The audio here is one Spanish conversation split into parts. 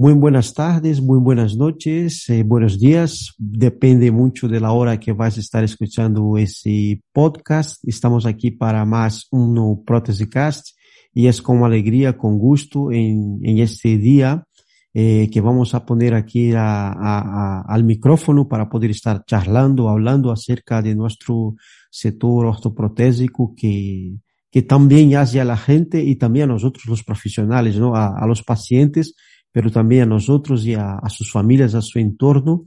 Muy buenas tardes, muy buenas noches, eh, buenos días. Depende mucho de la hora que vas a estar escuchando ese podcast. Estamos aquí para más un Protesicast y es con alegría, con gusto en, en este día eh, que vamos a poner aquí al micrófono para poder estar charlando, hablando acerca de nuestro sector ortoprotésico que, que también hace a la gente y también a nosotros los profesionales, ¿no? A los pacientes pero también a nosotros y a, a sus familias, a su entorno.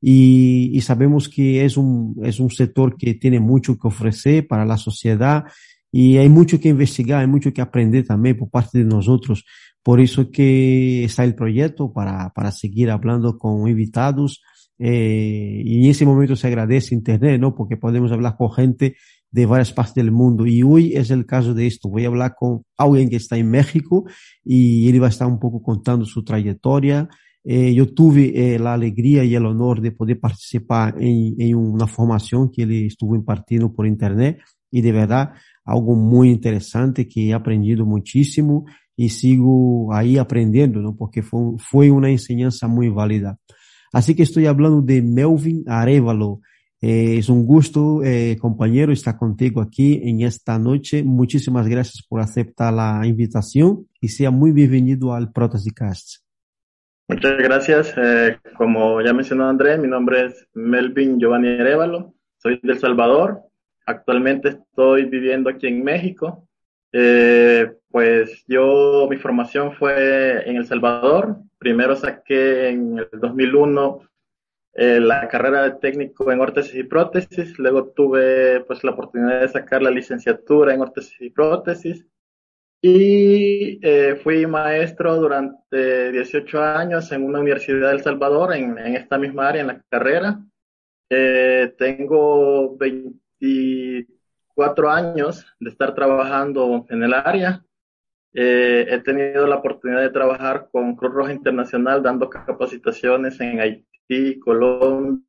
Y, y, sabemos que es un, es un sector que tiene mucho que ofrecer para la sociedad y hay mucho que investigar, hay mucho que aprender también por parte de nosotros. Por eso que está el proyecto para, para seguir hablando con invitados. Eh, y en ese momento se agradece Internet, ¿no? Porque podemos hablar con gente de varias partes del mundo. Y hoy es el caso de esto. Voy a hablar con alguien que está en México y él va a estar un poco contando su trayectoria. Eh, yo tuve eh, la alegría y el honor de poder participar en, una formación que él estuvo impartiendo por internet y de verdad algo muy interesante que he aprendido muchísimo y sigo ahí aprendiendo, ¿no? Porque fue, fue una enseñanza muy válida. Así que estoy hablando de Melvin Arevalo. Eh, es un gusto, eh, compañero, estar contigo aquí en esta noche. Muchísimas gracias por aceptar la invitación y sea muy bienvenido al Protesicast. Muchas gracias. Eh, como ya mencionó Andrés, mi nombre es Melvin Giovanni Arevalo. Soy del Salvador. Actualmente estoy viviendo aquí en México. Eh, pues yo, mi formación fue en El Salvador. Primero saqué en el 2001 eh, la carrera de técnico en órtesis y prótesis, luego tuve pues la oportunidad de sacar la licenciatura en órtesis y prótesis y eh, fui maestro durante 18 años en una universidad de El Salvador, en, en esta misma área, en la carrera. Eh, tengo 24 años de estar trabajando en el área. Eh, he tenido la oportunidad de trabajar con Cruz Roja Internacional dando capacitaciones en Haití Colombia,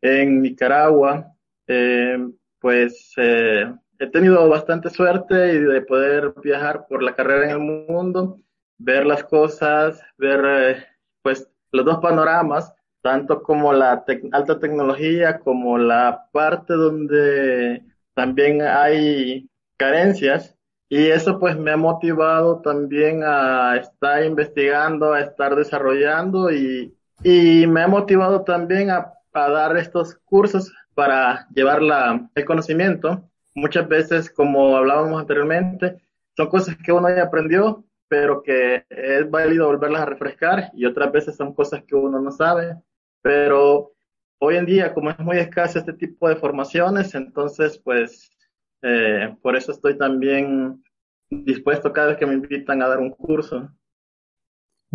en Nicaragua, eh, pues eh, he tenido bastante suerte de poder viajar por la carrera en el mundo, ver las cosas, ver eh, pues los dos panoramas, tanto como la alta tecnología como la parte donde también hay carencias. Y eso pues me ha motivado también a estar investigando, a estar desarrollando y, y me ha motivado también a, dar estos cursos para llevar el conocimiento. Muchas veces, como hablábamos anteriormente, son cosas que uno ya aprendió, pero que es válido volverlas a refrescar y otras veces son cosas que uno no sabe. Pero hoy en día, como es muy escaso este tipo de formaciones, entonces, pues, eh, por eso estoy también dispuesto cada vez que me invitan a dar un curso.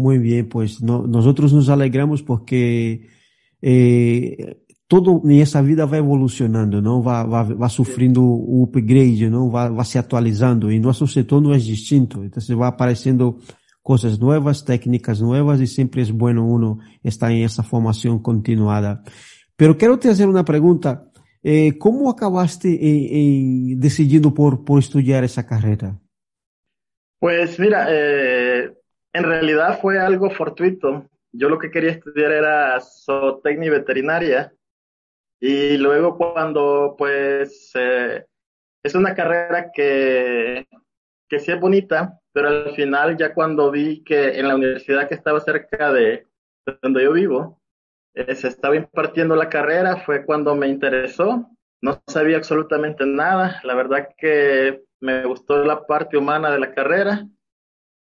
Muy bien, pues no, nosotros nos alegramos porque eh, todo en esa vida va evolucionando, ¿no? Va, va, va sufriendo un upgrade, ¿no? Va, va se actualizando y nuestro sector no es distinto. Entonces va apareciendo cosas nuevas, técnicas nuevas y siempre es bueno uno estar en esa formación continuada. Pero quiero te hacer una pregunta. Eh, ¿Cómo acabaste en, en decidiendo por, por estudiar esa carrera? Pues mira, eh, en realidad fue algo fortuito. Yo lo que quería estudiar era zootecnia y veterinaria. Y luego cuando, pues, eh, es una carrera que, que sí es bonita, pero al final ya cuando vi que en la universidad que estaba cerca de donde yo vivo, eh, se estaba impartiendo la carrera, fue cuando me interesó. No sabía absolutamente nada. La verdad que me gustó la parte humana de la carrera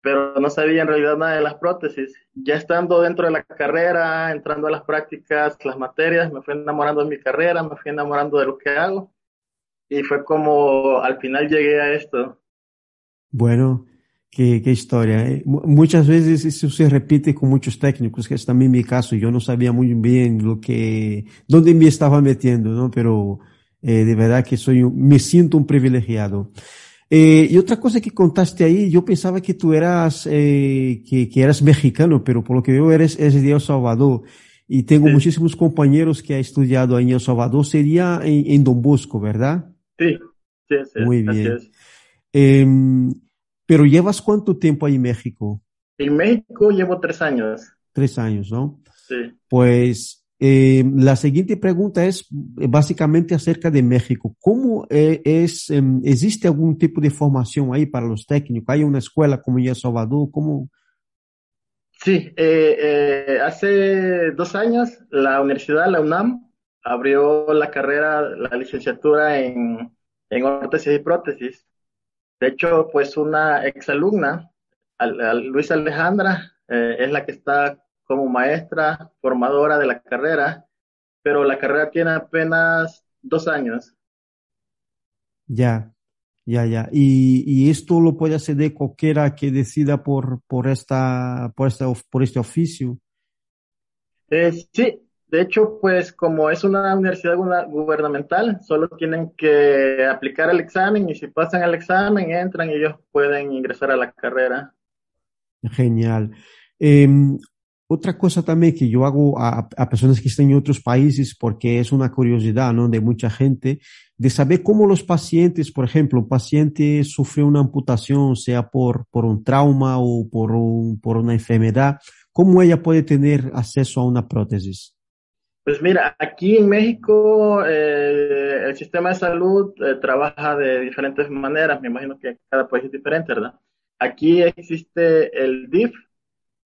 pero no sabía en realidad nada de las prótesis. Ya estando dentro de la carrera, entrando a las prácticas, las materias, me fui enamorando de mi carrera, me fui enamorando de lo que hago y fue como al final llegué a esto. Bueno, qué, historia. ¿eh? Muchas veces eso se repite con muchos técnicos, que es también mi caso. Yo no sabía muy bien lo que, dónde me estaba metiendo, ¿no? Pero eh, de verdad que soy, me siento un privilegiado. Eh, y otra cosa que contaste ahí, yo pensaba que tú eras, eh, que, que, eras mexicano, pero por lo que veo eres, eres de El Salvador. Y tengo sí. muchísimos compañeros que han estudiado ahí en El Salvador. Sería en, en Don Bosco, ¿verdad? Sí, sí, sí Muy bien. Eh, pero ¿llevas cuánto tiempo ahí en México? En México llevo tres años. Tres años, ¿no? Sí. Pues eh, la siguiente pregunta es básicamente acerca de México. ¿Cómo eh, es, eh, existe algún tipo de formación ahí para los técnicos? ¿Hay una escuela como ya Salvador? ¿Cómo? Sí, hace dos años la universidad, la UNAM, abrió la carrera, la licenciatura en, en órtesis y prótesis. De hecho, pues una exalumna, Luisa Alejandra, es la que está como maestra formadora de la carrera, pero la carrera tiene apenas dos años. Ya, ya, ya. Y, y esto lo puede acceder cualquiera que decida por, por, esta, por, esta, por este oficio. Eh, sí, de hecho, pues como es una universidad gubernamental, solo tienen que aplicar el examen y si pasan el examen, entran y ellos pueden ingresar a la carrera. Genial. Eh, otra cosa también que yo hago a, a, personas que están en otros países, porque es una curiosidad ¿no? de mucha gente, de saber cómo los pacientes, por ejemplo, un paciente sufre una amputación, sea por, por un trauma o por, por una enfermedad, ¿cómo ella puede tener acceso a una prótesis? Pues mira, aquí en México eh, el sistema de salud eh, trabaja de diferentes maneras, me imagino que cada país es diferente, ¿verdad? Aquí existe el DIF,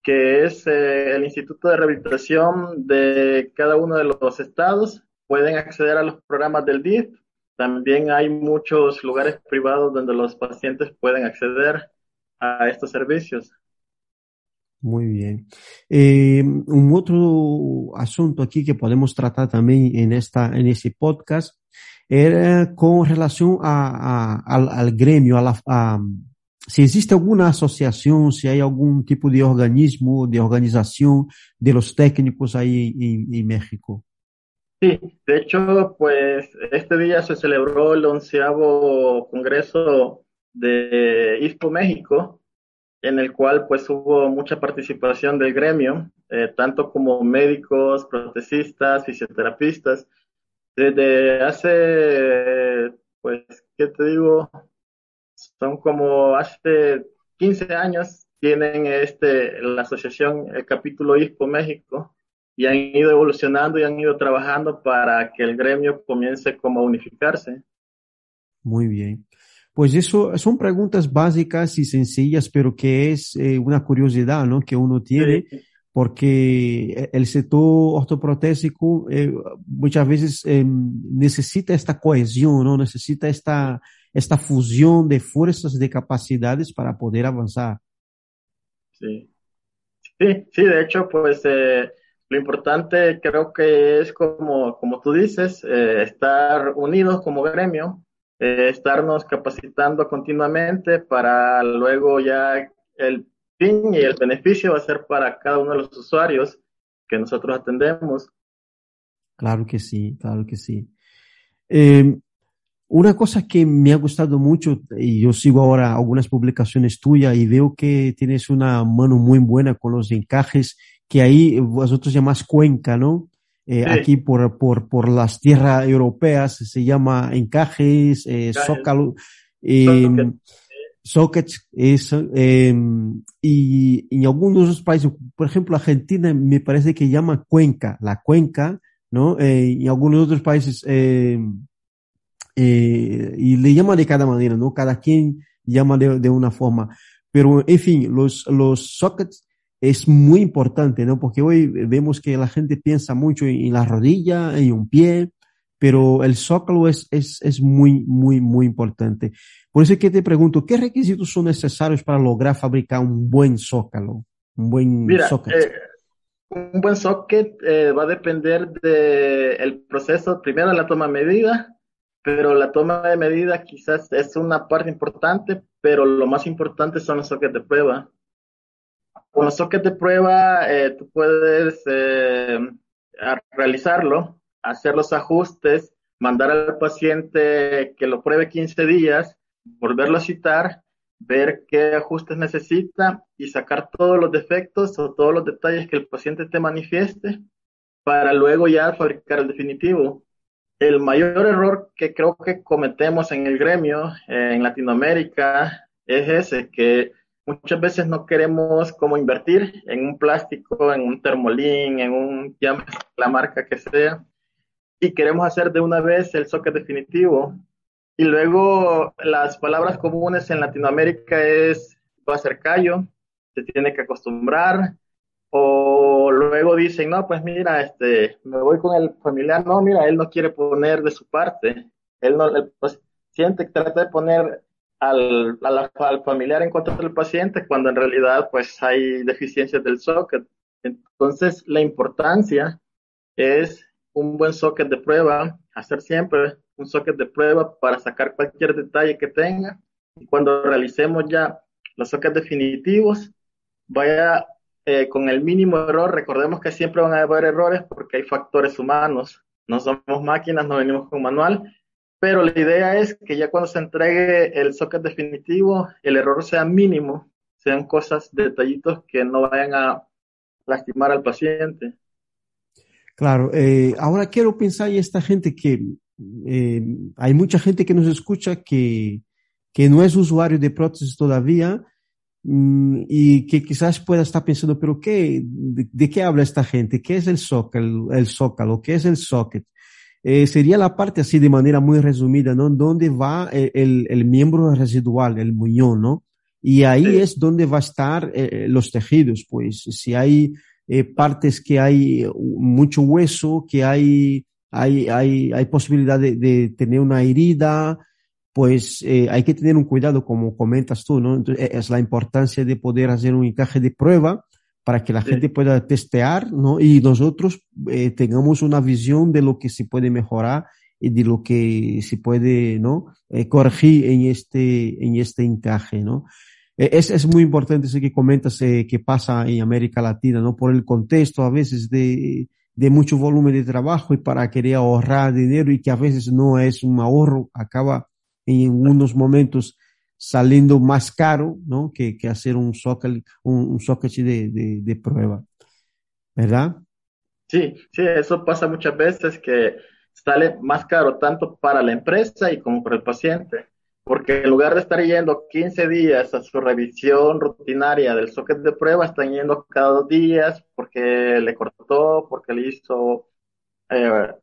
que es eh, el Instituto de Rehabilitación de cada uno de los estados. Pueden acceder a los programas del DIF. También hay muchos lugares privados donde los pacientes pueden acceder a estos servicios. Muy bien. Eh, un otro asunto aquí que podemos tratar también en esta, en ese podcast era con relación a, a al, al, gremio, a la, a, si existe alguna asociación, si hay algún tipo de organismo, de organización de los técnicos ahí en, México. Sí, de hecho, pues este día se celebró el onceavo congreso de ISPO México, en el cual pues hubo mucha participación del gremio, eh, tanto como médicos, protecistas, fisioterapistas. Desde hace, pues, ¿qué te digo? Son como hace 15 años tienen este, la asociación, el capítulo ISPO México, y han ido evolucionando y han ido trabajando para que el gremio comience como a unificarse. Muy bien. Pues eso son preguntas básicas y sencillas, pero que es eh, una curiosidad, ¿no? Que uno tiene, sí. porque el sector ortoprotésico eh, muchas veces eh, necesita esta cohesión, ¿no? Necesita esta, esta fusión de fuerzas, de capacidades para poder avanzar. Sí, sí, sí de hecho, pues eh, lo importante creo que es como, como tú dices, eh, estar unidos como gremio, eh, estarnos capacitando continuamente para luego ya el fin y el beneficio va a ser para cada uno de los usuarios que nosotros atendemos. Claro que sí, claro que sí. Eh, una cosa que me ha gustado mucho, y yo sigo ahora algunas publicaciones tuyas y veo que tienes una mano muy buena con los encajes, que ahí vosotros llamáis cuenca, ¿no? Eh, sí. Aquí por, por, por las tierras europeas se llama encajes, eh, zócalo, eh, sockets, eso, eh, y en algunos otros países, por ejemplo, Argentina me parece que llama cuenca, la cuenca, ¿no? Eh, en algunos otros países, eh, eh, y le llama de cada manera, ¿no? Cada quien llama de, de, una forma. Pero, en fin, los, los sockets es muy importante, ¿no? Porque hoy vemos que la gente piensa mucho en, en la rodilla, en un pie, pero el zócalo es, es, es muy, muy, muy importante. Por eso es que te pregunto, ¿qué requisitos son necesarios para lograr fabricar un buen zócalo? Un buen Mira, eh, un buen socket eh, va a depender del proceso, primero la toma de medida, pero la toma de medida quizás es una parte importante, pero lo más importante son los sockets de prueba. Con los sockets de prueba, eh, tú puedes eh, realizarlo, hacer los ajustes, mandar al paciente que lo pruebe 15 días, volverlo a citar, ver qué ajustes necesita y sacar todos los defectos o todos los detalles que el paciente te manifieste para luego ya fabricar el definitivo. El mayor error que creo que cometemos en el gremio en Latinoamérica es ese, que muchas veces no queremos como invertir en un plástico, en un termolín, en un, la marca que sea, y queremos hacer de una vez el socket definitivo. Y luego las palabras comunes en Latinoamérica es va a ser callo, se tiene que acostumbrar, o luego dicen, no, pues mira, este, me voy con el familiar, no, mira, él no quiere poner de su parte, él no, el paciente trata de poner al, al, familiar en contra del paciente cuando en realidad pues hay deficiencias del socket. Entonces la importancia es un buen socket de prueba, hacer siempre un socket de prueba para sacar cualquier detalle que tenga. Y cuando realicemos ya los sockets definitivos, vaya eh, con el mínimo error. Recordemos que siempre van a haber errores porque hay factores humanos. No somos máquinas, no venimos con manual pero la idea es que ya cuando se entregue el socket definitivo, el error sea mínimo, sean cosas, detallitos que no vayan a lastimar al paciente. Claro, eh, ahora quiero pensar en esta gente que eh, hay mucha gente que nos escucha que, que no es usuario de prótesis todavía y que quizás pueda estar pensando, pero ¿qué, de, qué habla esta gente? ¿Qué es el zócalo? El zócalo? ¿Qué es el socket? Eh, sería la parte así de manera muy resumida, ¿no? Donde va eh, el, el, miembro residual, el muñón, ¿no? Y ahí es donde va a estar eh, los tejidos, pues si hay partes que hay mucho hueso, que hay, hay, hay, hay posibilidad de, de tener una herida, pues hay que tener un cuidado, como comentas tú, ¿no? Entonces, es la importancia de poder hacer un encaje de prueba para que la gente pueda testear, ¿no? Y nosotros eh, tengamos una visión de lo que se puede mejorar y de lo que se puede, ¿no? Eh, corregir en este, en este encaje, ¿no? Eh, es, es muy importante eso que comentas que pasa en América Latina, ¿no? Por el contexto a veces de, de mucho volumen de trabajo y para querer ahorrar dinero y que a veces no es un ahorro, acaba en unos momentos saliendo más caro, ¿no? Que, que hacer un socket, un, socket de, de, de, prueba, ¿verdad? Sí, sí, eso pasa muchas veces que sale más caro tanto para la empresa y como para el paciente, porque en lugar de estar yendo 15 días a su revisión rutinaria del socket de prueba, están yendo cada dos días porque le cortó, porque le hizo eh,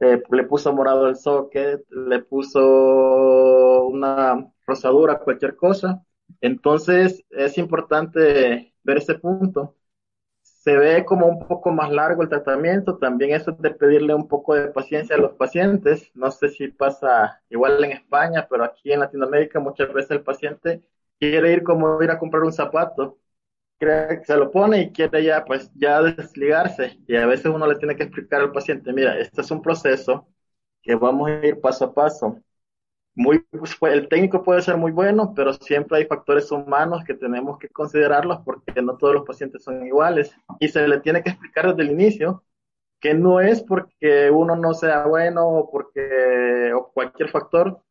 eh, le puso morado el socket, le puso una rosadura, cualquier cosa. Entonces es importante ver ese punto. Se ve como un poco más largo el tratamiento, también eso es de pedirle un poco de paciencia a los pacientes. No sé si pasa igual en España, pero aquí en Latinoamérica muchas veces el paciente quiere ir como ir a comprar un zapato cree se lo pone y quiere ya, pues, ya desligarse. Y a veces uno le tiene que explicar al paciente, mira, este es un proceso que vamos a ir paso a paso. Muy, pues, el técnico puede ser muy bueno, pero siempre hay factores humanos que tenemos que considerarlos porque no todos los pacientes son iguales. Y se le tiene que explicar desde el inicio que no es porque uno no sea bueno o porque o cualquier factor,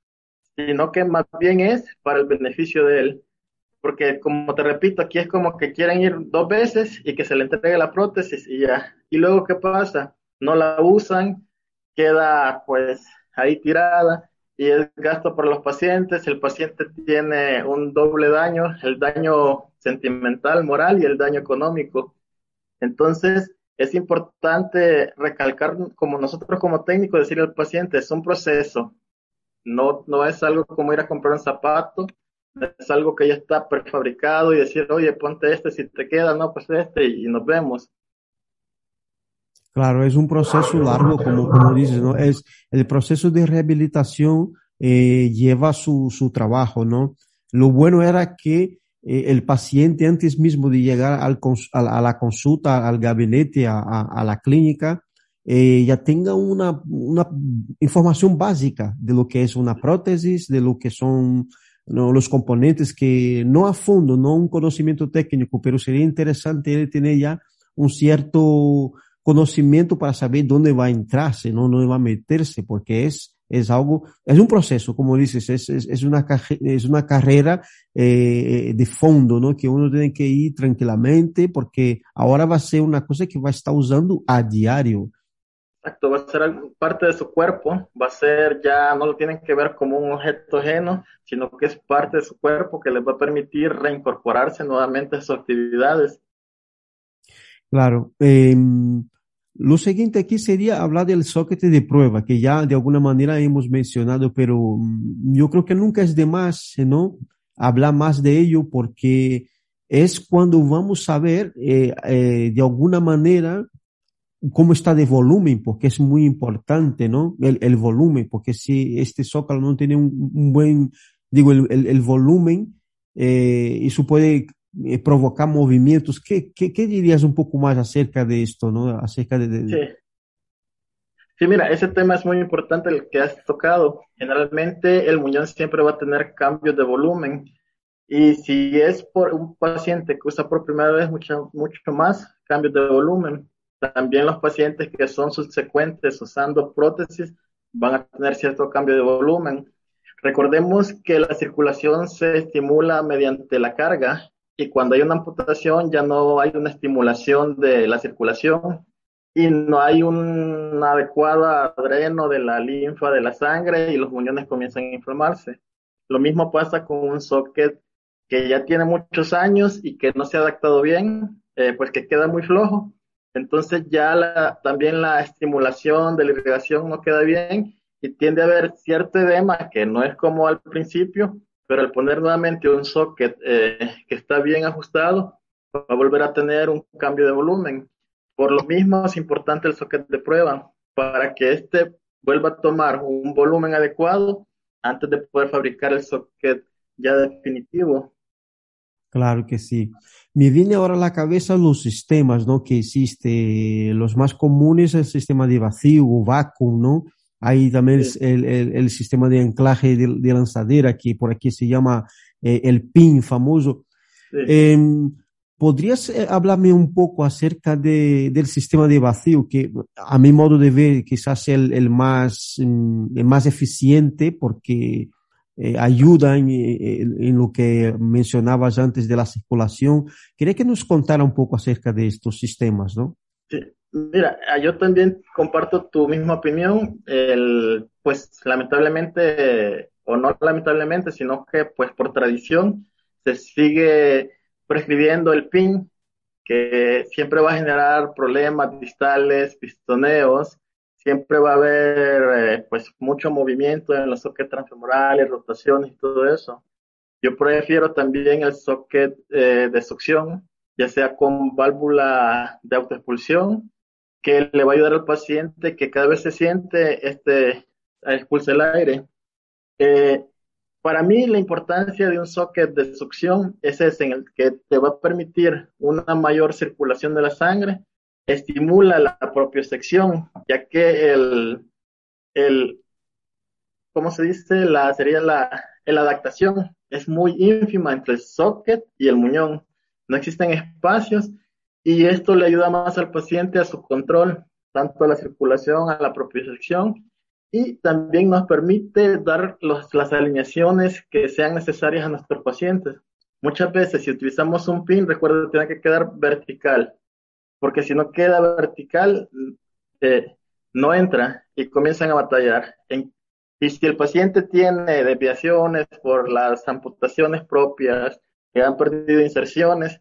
sino que más bien es para el beneficio de él porque como te repito, aquí es como que quieren ir dos veces y que se le entregue la prótesis y ya. Y luego, ¿qué pasa? No la usan, queda pues ahí tirada y es gasto para los pacientes. El paciente tiene un doble daño, el daño sentimental, moral y el daño económico. Entonces, es importante recalcar, como nosotros como técnicos, decirle al paciente, es un proceso, no, no es algo como ir a comprar un zapato es algo que ya está prefabricado y decir, oye, ponte este si te queda, no, pues este y nos vemos. Claro, es un proceso largo, como, como dices, ¿no? Es el proceso de rehabilitación eh, lleva su, su trabajo, ¿no? Lo bueno era que eh, el paciente antes mismo de llegar al, a, la consulta, al gabinete, a, a, la clínica, eh, ya tenga una, una información básica de lo que es una prótesis, de lo que son ¿no? los componentes que no a fondo, no un conocimiento técnico, pero sería interesante él tener ya un cierto conocimiento para saber dónde va a entrarse, ¿no? dónde va a meterse, porque es, es algo, es un proceso, como dices, es, es, una, es una carrera eh, de fondo, ¿no? Que uno tiene que ir tranquilamente, porque ahora va a ser una cosa que va a estar usando a diario. Exacto, va a ser parte de su cuerpo, va a ser ya, no lo tienen que ver como un objeto ajeno, sino que es parte de su cuerpo que les va a permitir reincorporarse nuevamente a sus actividades. Claro. Eh, lo siguiente aquí sería hablar del socket de prueba, que ya de alguna manera hemos mencionado, pero mm, yo creo que nunca es de más, ¿no? Hablar más de ello porque es cuando vamos a ver eh, eh, de alguna manera cómo está de volumen, porque es muy importante, ¿no? El, volumen, porque si este zócalo no tiene un, buen, digo, el, volumen, eh, eso puede eh, provocar movimientos. ¿Qué, ¿Qué, qué, dirías un poco más acerca de esto, no? Acerca de... Sí. sí. mira, ese tema es muy importante el que has tocado. Generalmente el muñón siempre va a tener cambios de volumen y si es por un paciente que usa por primera vez mucho, mucho más cambios de volumen. También los pacientes que son subsecuentes usando prótesis van a tener cierto cambio de volumen. Recordemos que la circulación se estimula mediante la carga y cuando hay una amputación ya no hay una estimulación de la circulación y no hay un adecuado dreno de la linfa de la sangre y los muñones comienzan a inflamarse. Lo mismo pasa con un socket que ya tiene muchos años y que no se ha adaptado bien, eh, pues que queda muy flojo. Entonces ya también la estimulación de la irrigación no queda bien y tiende a haber cierto edema que no es como al principio, pero al poner nuevamente un socket eh, que está bien ajustado, va a volver a tener un cambio de volumen. Por lo mismo es importante el socket de prueba para que éste vuelva a tomar un volumen adecuado antes de poder fabricar el socket ya definitivo. Claro que sí. Me viene ahora a la cabeza los sistemas, ¿no? Que existe, los más comunes, el sistema de vacío o vacuum, ¿no? Hay también sí. el, el, el, sistema de anclaje de, de, lanzadera, que por aquí se llama eh, el PIN famoso. Sí. Eh, ¿Podrías hablarme un poco acerca de, del sistema de vacío, que a mi modo de ver quizás es el, el más, mm, el más eficiente porque eh, ayuda en, en, en, lo que mencionabas antes de la circulación? Quería que nos contara un poco acerca de estos sistemas, ¿no? Sí. Mira, ah, yo también comparto tu misma opinión. El, pues lamentablemente, o no lamentablemente, sino que pues por tradición se sigue prescribiendo el PIN, que siempre va a generar problemas distales, pistoneos, siempre va a haber eh, pues mucho movimiento en los sockets transfemorales, rotaciones y todo eso. Yo prefiero también el socket eh, de succión, ya sea con válvula de autoexpulsión que le va a ayudar al paciente que cada vez se siente, este, expulse el aire. Eh, para mí la importancia de un socket de succión es ese, en el que te va a permitir una mayor circulación de la sangre, estimula la propiocepción, ya que el, el ¿cómo se dice? La, sería la, la adaptación es muy ínfima entre el socket y el muñón. No existen espacios y esto le ayuda más al paciente a su control, tanto a la circulación, a la propiocepción, y también nos permite dar las alineaciones que sean necesarias a nuestros pacientes. Muchas veces si utilizamos un pin, recuerda que tiene que quedar vertical, porque si no queda vertical, eh, no entra y comienzan a batallar. En, y si el paciente tiene desviaciones por las amputaciones propias, que han perdido inserciones,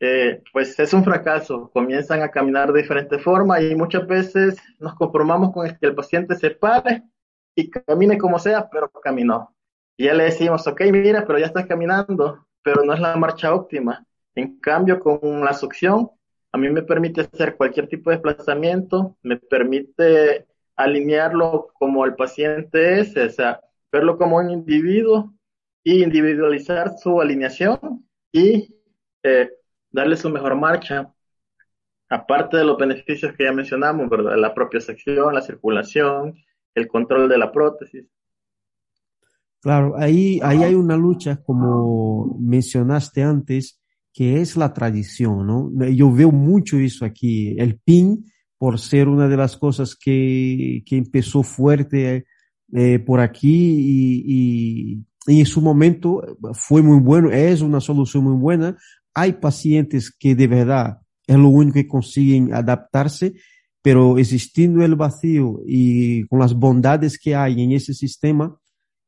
eh, pues es un fracaso. Comienzan a caminar de diferente forma y muchas veces nos conformamos con que el paciente se pare y camine como sea, pero caminó. Y ya le decimos, ok, mira, pero ya estás caminando, pero no es la marcha óptima. En cambio, con la succión, a mí me permite hacer cualquier tipo de desplazamiento, me permite alinearlo como el paciente es, o sea, verlo como un individuo y individualizar su alineación y eh, darle su mejor marcha. Aparte de los beneficios que ya mencionamos, ¿verdad? La propia sección, la circulación, el control de la prótesis. Claro, ahí, ahí hay una lucha, como mencionaste antes, que es la tradición, ¿no? Yo veo mucho eso aquí. El PIN, por ser una de las cosas que, que empezó fuerte eh, por aquí y, y, en su momento fue muy bueno, es una solución muy buena. Hay pacientes que de verdad es lo único que consiguen adaptarse, pero existiendo el vacío y con las bondades que hay en ese sistema,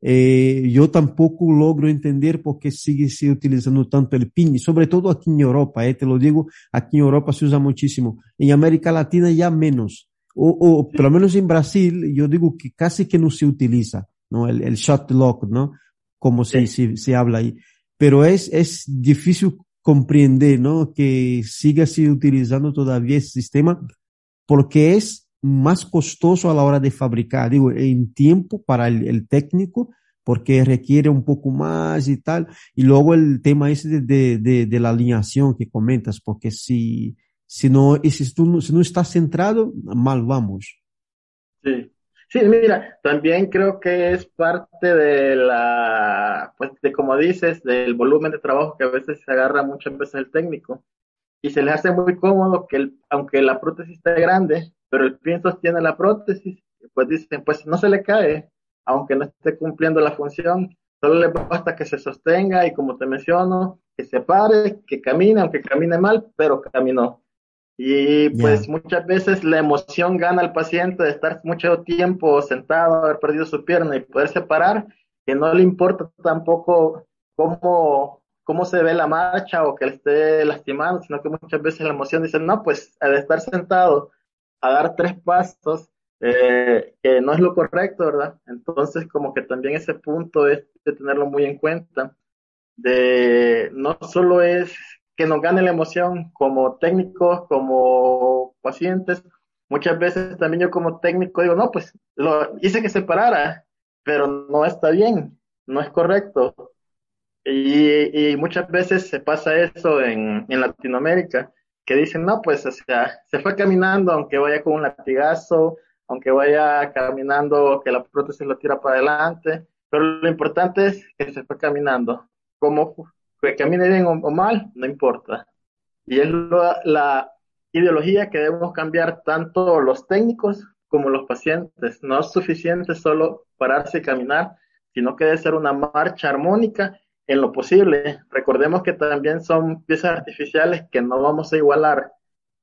eh, yo tampoco logro entender por qué sigue se utilizando tanto el PIN, sobre todo aquí en Europa, eh, te lo digo, aquí en Europa se usa muchísimo, en América Latina ya menos, o, o por lo menos en Brasil, yo digo que casi que no se utiliza, ¿no? El, el shot lock, ¿no? Como se, se, se habla ahí. Pero es, es difícil comprender, ¿no? Que siga se utilizando todavía ese sistema porque es más costoso a la hora de fabricar, digo, en tiempo para el, técnico, porque requiere un poco más y tal. Y luego el tema ese de, de, la alineación que comentas, porque si, si no, si si no estás centrado, mal vamos. Sí. Sí, mira, también creo que es parte de la, pues de como dices, del volumen de trabajo que a veces se agarra muchas veces el técnico y se le hace muy cómodo que el, aunque la prótesis esté grande, pero el pin sostiene la prótesis, pues dicen, pues no se le cae, aunque no esté cumpliendo la función, solo le basta que se sostenga y como te menciono, que se pare, que camine, aunque camine mal, pero caminó. Y pues muchas veces la emoción gana al paciente de estar mucho tiempo sentado, haber perdido su pierna y poderse parar, que no le importa tampoco cómo, cómo se ve la marcha o que le esté lastimando, sino que muchas veces la emoción dice, no, pues al estar sentado a dar tres pasos, eh, que no es lo correcto, ¿verdad? Entonces, como que también ese punto es de tenerlo muy en cuenta, de no solo es que nos gane la emoción como técnicos, como pacientes, muchas veces también yo como técnico digo, no, pues lo hice que se parara, pero no está bien, no es correcto. Y, y muchas veces se pasa eso en, en Latinoamérica, que dicen, no, pues, o sea, se fue caminando, aunque vaya con un latigazo, aunque vaya caminando, que la prótesis lo tira para adelante, pero lo importante es que se fue caminando. Como que camine bien o, mal, no importa. Y es la ideología que debemos cambiar tanto los técnicos como los pacientes. No es suficiente solo pararse y caminar, sino que debe ser una marcha armónica en lo posible. Recordemos que también son piezas artificiales que no vamos a igualar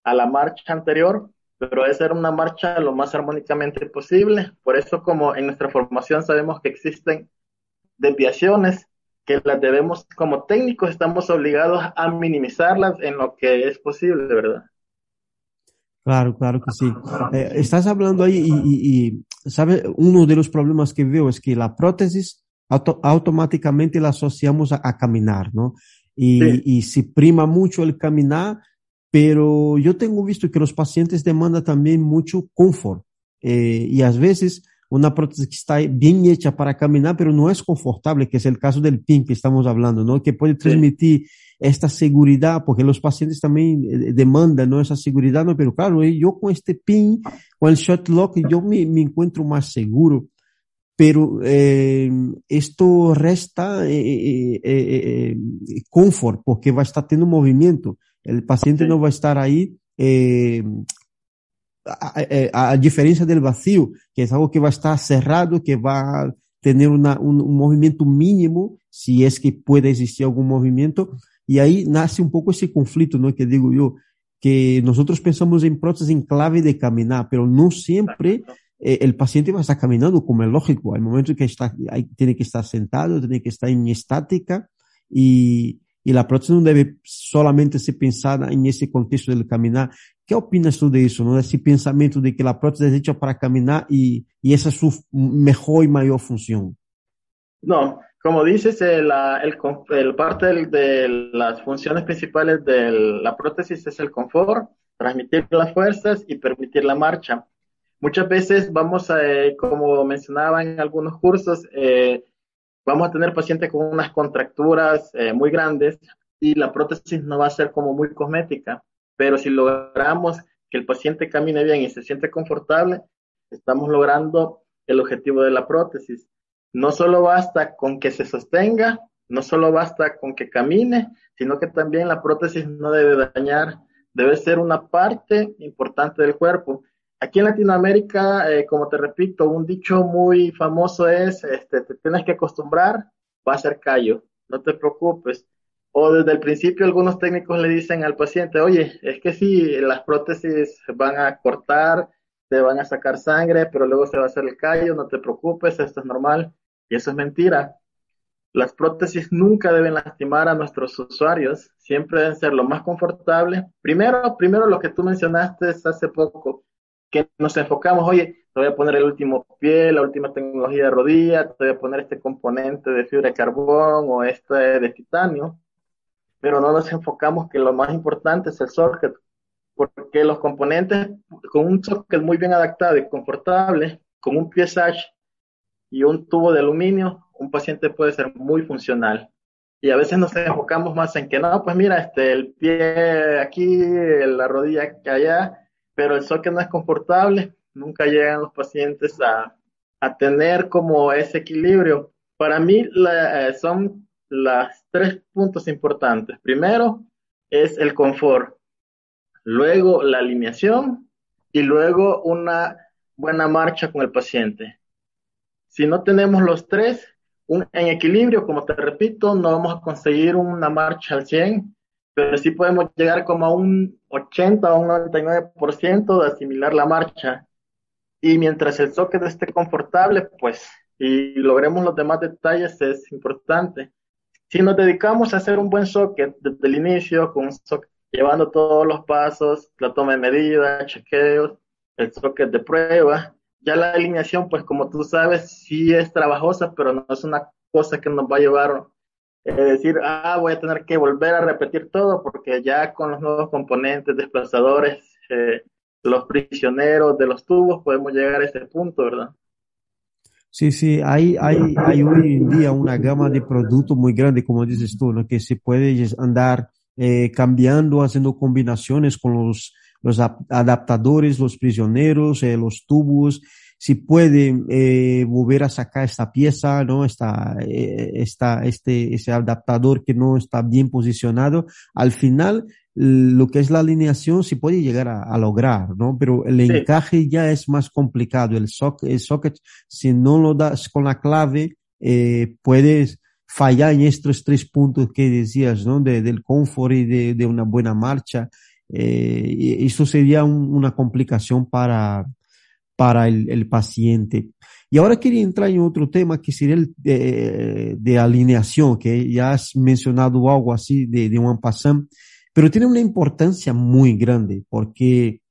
a la marcha anterior, pero debe ser una marcha lo más armónicamente posible. Por eso, como en nuestra formación sabemos que existen desviaciones que las debemos, como técnicos, estamos obligados a minimizarlas en lo que es posible, ¿verdad? Claro, claro que sí. Eh, estás hablando ahí y, y, y, ¿sabe? Uno de los problemas que veo es que la prótesis auto, automáticamente la asociamos a, a caminar, ¿no? Y, sí. y se prima mucho el caminar, pero yo tengo visto que los pacientes demandan también mucho confort. Eh, y a veces una prótesis que está bien hecha para caminar, pero no es confortable, que es el caso del PIN que estamos hablando, ¿no? Que puede transmitir sí. esta seguridad, porque los pacientes también eh, demandan, ¿no? Esa seguridad, ¿no? Pero claro, eh, yo con este PIN, con el shot lock, yo me, me encuentro más seguro pero eh, esto resta eh, eh, confort porque va a estar teniendo movimiento. El paciente sí. no va a estar ahí a, a, a, diferencia del vacío, que es algo que va a estar cerrado, que va a tener una, un, un, movimiento mínimo, si es que puede existir algún movimiento, y ahí nace un poco ese conflicto, ¿no? Que digo yo, que nosotros pensamos en prótesis en clave de caminar, pero no siempre eh, el paciente va a estar caminando como es lógico. Hay momentos que está, hay, tiene que estar sentado, tiene que estar en estática y, y la prótesis no debe solamente ser pensada en ese contexto del caminar. ¿Qué opinas tú de eso, no? De ese pensamiento de que la prótesis es hecha para caminar y, y esa es su mejor y mayor función. No, como dices, el, el, parte de las funciones principales de la prótesis es el confort, transmitir las fuerzas y permitir la marcha. Muchas veces vamos a, eh, como mencionaba en algunos cursos, eh, vamos a tener pacientes con unas contracturas eh, muy grandes y la prótesis no va a ser como muy cosmética, pero si logramos que el paciente camine bien y se siente confortable, estamos logrando el objetivo de la prótesis. No solo basta con que se sostenga, no solo basta con que camine, sino que también la prótesis no debe dañar, debe ser una parte importante del cuerpo. Aquí en Latinoamérica, eh, como te repito, un dicho muy famoso es, este, te tienes que acostumbrar, va a ser callo, no te preocupes. O desde el principio algunos técnicos le dicen al paciente, oye, es que si las prótesis van a cortar, te van a sacar sangre, pero luego se va a hacer el callo, no te preocupes, esto es normal. Y eso es mentira. Las prótesis nunca deben lastimar a nuestros usuarios, siempre deben ser lo más confortable. Primero, primero lo que tú mencionaste hace poco, que nos enfocamos, oye, te voy a poner el último pie, la última tecnología de rodilla, te voy a poner este componente de fibra de carbón o este de titanio, pero no nos enfocamos que lo más importante es el socket, porque los componentes con un socket muy bien adaptado y confortable, con un pie sash y un tubo de aluminio, un paciente puede ser muy funcional. Y a veces nos enfocamos más en que no, pues mira, este, el pie aquí, la rodilla allá, pero el socket no es confortable, nunca llegan los pacientes a, a tener como ese equilibrio. Para mí eh, son los tres puntos importantes. Primero es el confort, luego la alineación y luego una buena marcha con el paciente. Si no tenemos los tres en equilibrio, como te repito, no vamos a conseguir una marcha al 100, pero sí podemos llegar como a un 80 o un 99% de asimilar la marcha. Y mientras el socket esté confortable, pues, y logremos los demás detalles, es importante. Si nos dedicamos a hacer un buen socket desde el inicio, con llevando todos los pasos, la toma de medidas, chequeos, el socket de prueba, ya la alineación, pues como tú sabes, sí es trabajosa, pero no es una cosa que nos va a llevar eh, decir, ah, voy a tener que volver a repetir todo, porque ya con los nuevos componentes, desplazadores, eh, los prisioneros de los tubos, podemos llegar a ese punto, ¿verdad? Sí, sí, hay, hay, hoy en día una gama de productos muy grande, como dices tú, ¿no? que se puede andar eh, cambiando, haciendo combinaciones con los, los adaptadores, los prisioneros, eh, los tubos, si puede eh, volver a sacar esta pieza, ¿no? Esta, eh, esta, este, ese adaptador que no está bien posicionado. Al final, lo que es la alineación se puede llegar a, lograr, ¿no? Pero el encaje ya es más complicado. El, socket, el socket, si no lo das con la clave, eh, puedes fallar en estos tres puntos que decías, ¿no? De, del confort y de, de una buena marcha. Eh, eso sería una complicación para, para el, el, paciente. Y ahora quería entrar en otro tema que sería el de, de alineación, que ya has mencionado algo así de, de un passant pero tiene una importancia muy grande porque,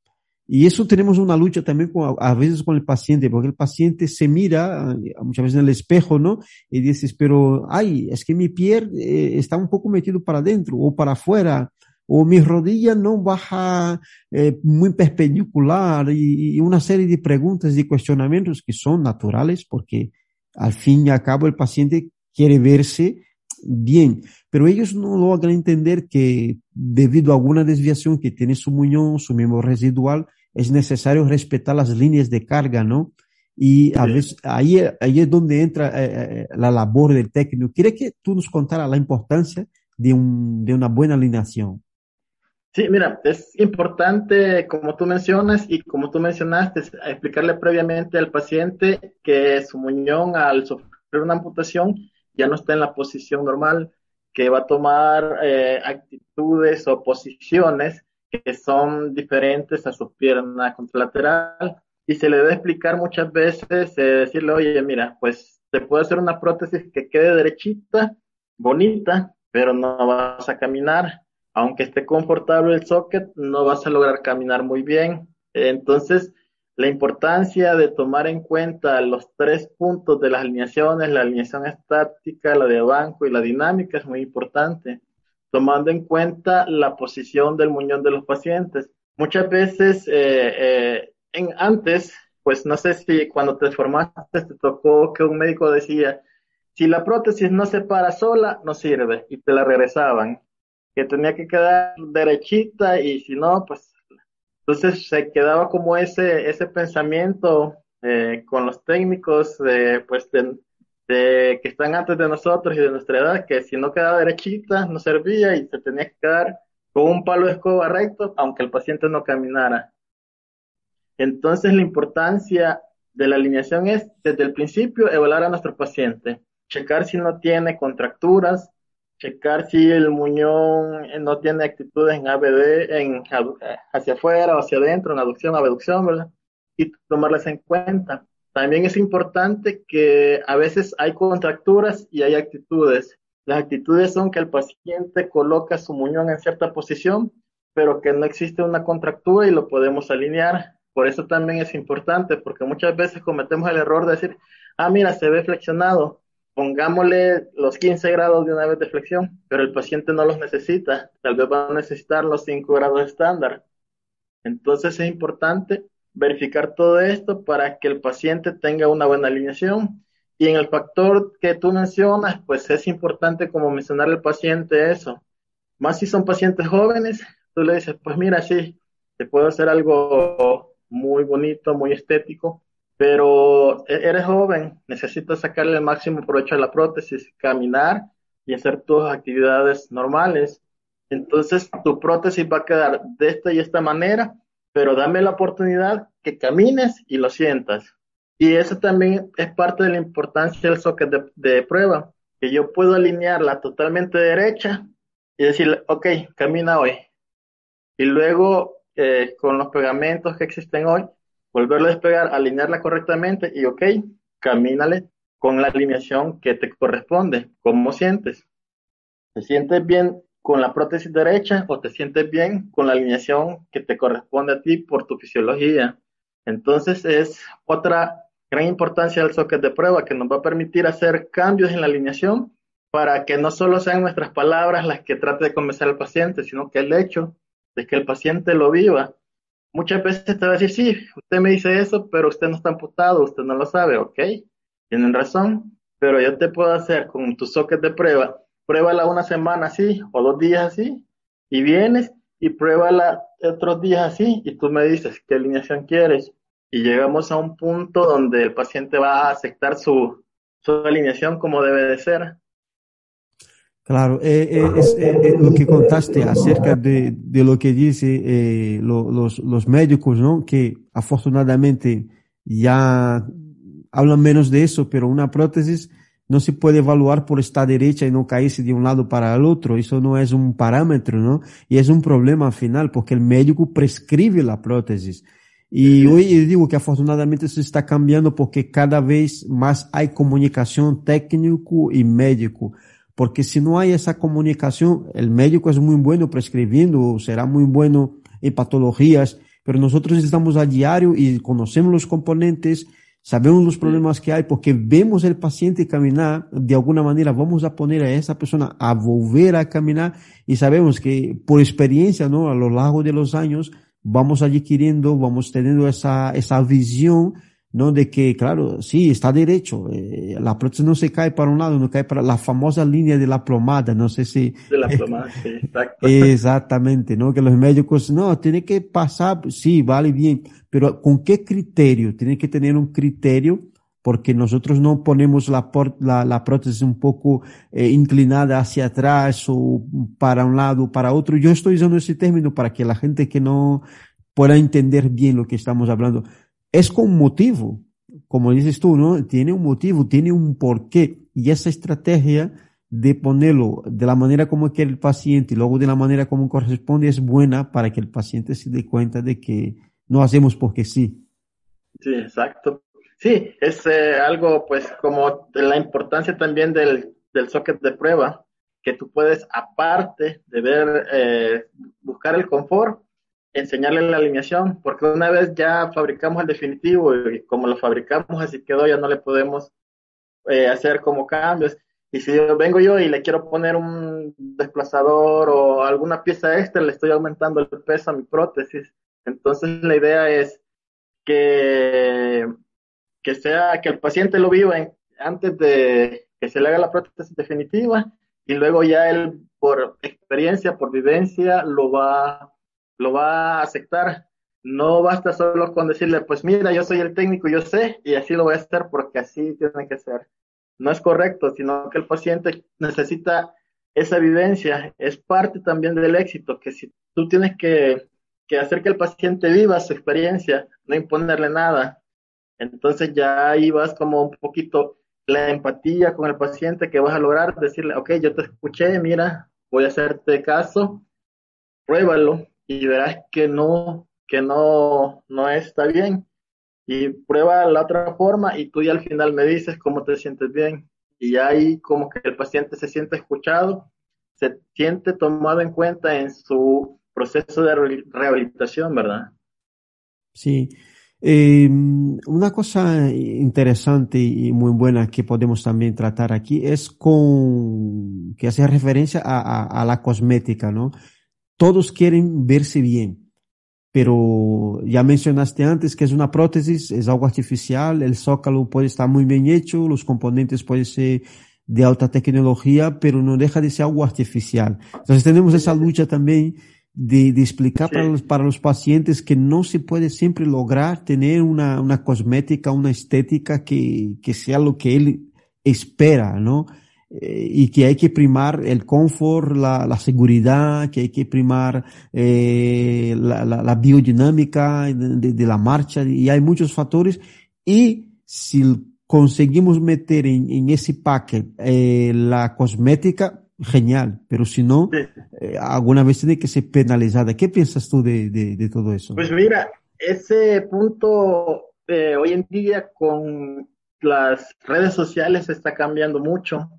y eso tenemos una lucha también con, a veces con el paciente, porque el paciente se mira eh, muchas veces en el espejo, ¿no? Y dices, pero, ay, es que mi pie eh, está un poco metido para adentro o para afuera, o mi rodilla no baja eh, muy perpendicular y, y, una serie de preguntas y cuestionamientos que son naturales porque al fin y al cabo el paciente quiere verse bien, pero ellos no logran entender que debido a alguna desviación que tiene su muñón, su miembro residual, es necesario respetar las líneas de carga, ¿no? Y a veces ahí, ahí es donde entra eh, eh, la labor del técnico. Quería que tú nos contaras la importancia de, un, de una buena alineación. Sí, mira, es importante, como tú mencionas y como tú mencionaste, explicarle previamente al paciente que su muñón al sufrir una amputación ya no está en la posición normal, que va a tomar eh, actitudes o posiciones que son diferentes a su pierna contralateral y se le debe explicar muchas veces, eh, decirle, oye, mira, pues te puedo hacer una prótesis que quede derechita, bonita, pero no vas a caminar. Aunque esté confortable el socket, no vas a lograr caminar muy bien. Entonces, la importancia de tomar en cuenta los tres puntos de las alineaciones, la alineación estática, la de banco y la dinámica es muy importante, tomando en cuenta la posición del muñón de los pacientes. Muchas veces, eh, eh, en, antes, pues no sé si cuando te formaste te tocó que un médico decía, si la prótesis no se para sola, no sirve, y te la regresaban, que tenía que quedar derechita y si no, pues entonces se quedaba como ese, ese pensamiento eh, con los técnicos de, pues de, que están antes de nosotros y de nuestra edad, que si no quedaba derechita no servía y se tenía que quedar con un palo de escoba recto, aunque el paciente no caminara. Entonces la importancia de la alineación es desde el principio evaluar a nuestro paciente, checar si no tiene contracturas, checar si el muñón eh, no tiene actitudes en ABD, en, hacia afuera o hacia adentro, en aducción, abducción, ¿verdad? Y tomarlas en cuenta. También es importante que a veces hay contracturas y hay actitudes. Las actitudes son que el paciente coloca su muñón en cierta posición, pero que no existe una contractura y lo podemos alinear. Por eso también es importante, porque muchas veces cometemos el error de decir, ah, mira, se ve flexionado, pongámosle los 15 grados de una vez de flexión, pero el paciente no los necesita, tal vez va a necesitar los 5 grados estándar. Entonces es importante verificar todo esto para que el paciente tenga una buena alineación. Y en el factor que tú mencionas, pues es importante como mencionar al paciente eso. Más si son pacientes jóvenes, tú le dices, pues mira, sí, te puedo hacer algo muy bonito, muy estético, pero e-, eres joven, necesitas sacarle el máximo provecho a la prótesis, caminar y hacer tus actividades normales. Entonces tu prótesis va a quedar de esta y esta manera, pero dame la oportunidad que camines y lo sientas. Y eso también es parte de la importancia del socket de, prueba, que yo puedo alinearla totalmente derecha y decirle, ok, camina hoy. Y luego, eh, con los pegamentos que existen hoy, volverlo a despegar, alinearla correctamente y ok, camínale con la alineación que te corresponde. ¿Cómo sientes? ¿Te sientes bien con la prótesis derecha o te sientes bien con la alineación que te corresponde a ti por tu fisiología? Entonces es otra gran importancia del socket de prueba que nos va a permitir hacer cambios en la alineación para que no solo sean nuestras palabras las que trate de convencer al paciente, sino que el hecho de que el paciente lo viva muchas veces te va a decir, sí, usted me dice eso, pero usted no está amputado, usted no lo sabe, ok, tienen razón, pero yo te puedo hacer con tu socket de prueba, pruébala una semana así o dos días así, y vienes y pruébala otros días así, y tú me dices qué alineación quieres, y llegamos a un punto donde el paciente va a aceptar su, su alineación como debe de ser. Claro, eh, eh, es eh, lo que contaste acerca de, lo que dice los, médicos, ¿no? Que afortunadamente ya hablan menos de eso, pero una prótesis no se puede evaluar por estar derecha y no caerse de un lado para el otro. Eso no es un parámetro, ¿no? Y es un problema al final porque el médico prescribe la prótesis. Y hoy digo que afortunadamente eso está cambiando porque cada vez más hay comunicación técnico y médico porque si no hay esa comunicación, el médico es muy bueno prescribiendo, será muy bueno en patologías, pero nosotros estamos a diario y conocemos los componentes, sabemos los problemas que hay, porque vemos el paciente caminar, de alguna manera vamos a poner a esa persona a volver a caminar y sabemos que por experiencia, ¿no? A lo largo de los años, vamos adquiriendo, vamos teniendo esa, esa visión ¿no? De que, claro, sí, está derecho, eh, la prótesis no se cae para un lado, no cae para la famosa línea de la plomada, no sé si... De la plomada, sí, exacto. Exactamente, ¿no? Que los médicos, no, tiene que pasar, sí, vale bien, pero ¿con qué criterio? Tiene que tener un criterio porque nosotros no ponemos la, la, la prótesis un poco eh, inclinada hacia atrás o para un lado o para otro. Yo estoy usando ese término para que la gente que no pueda entender bien lo que estamos hablando es con motivo, como dices tú, ¿no? Tiene un motivo, tiene un porqué. Y esa estrategia de ponerlo de la manera como quiere el paciente y luego de la manera como corresponde es buena para que el paciente se dé cuenta de que no hacemos porque sí. Sí, exacto. Sí, es eh, algo pues como la importancia también del, del socket de prueba, que tú puedes, aparte de ver, eh, buscar el confort, enseñarle la alineación, porque una vez ya fabricamos el definitivo y como lo fabricamos así quedó, ya no le podemos eh, hacer como cambios. Y si yo vengo yo y le quiero poner un desplazador o alguna pieza extra, le estoy aumentando el peso a mi prótesis. Entonces la idea es que, que sea, que el paciente lo viva antes de que se le haga la prótesis definitiva y luego ya él por experiencia, por vivencia, lo va, lo va a aceptar. No basta solo con decirle, pues mira, yo soy el técnico, yo sé, y así lo voy a hacer porque así tiene que ser no es correcto, sino que el paciente necesita esa vivencia, es parte también del éxito, que si tú tienes que, hacer que el paciente viva su experiencia, no imponerle nada, entonces ya ahí vas como un poquito la empatía con el paciente que vas a lograr, decirle, ok, yo te escuché, mira, voy a hacerte caso, pruébalo y verás que no, que no, no está bien y prueba la otra forma y tú ya al final me dices cómo te sientes bien. Y ahí como que el paciente se siente escuchado, se siente tomado en cuenta en su proceso de rehabilitación, ¿verdad? Sí. Em, una cosa interesante y muy buena que podemos también tratar aquí es con que hace referencia a la cosmética, ¿no? Todos quieren verse bien pero ya mencionaste antes que es una prótesis, es algo artificial, el zócalo puede estar muy bien hecho, los componentes pueden ser de alta tecnología, pero no deja de ser algo artificial. Entonces tenemos esa lucha también de, de explicar para, los, para los pacientes que no se puede siempre lograr tener una, una cosmética, una estética que, que sea lo que él espera, ¿no? Eh, y que hay que primar el confort, la, la seguridad, que hay que primar eh, la, la, la, biodinámica de, de, la marcha y hay muchos factores y si conseguimos meter en, en ese paquete eh, la cosmética, genial, pero si no, eh, alguna vez tiene que ser penalizada. ¿Qué piensas tú de, de, de todo eso? Pues mira, ese punto hoy en día con las redes sociales está cambiando mucho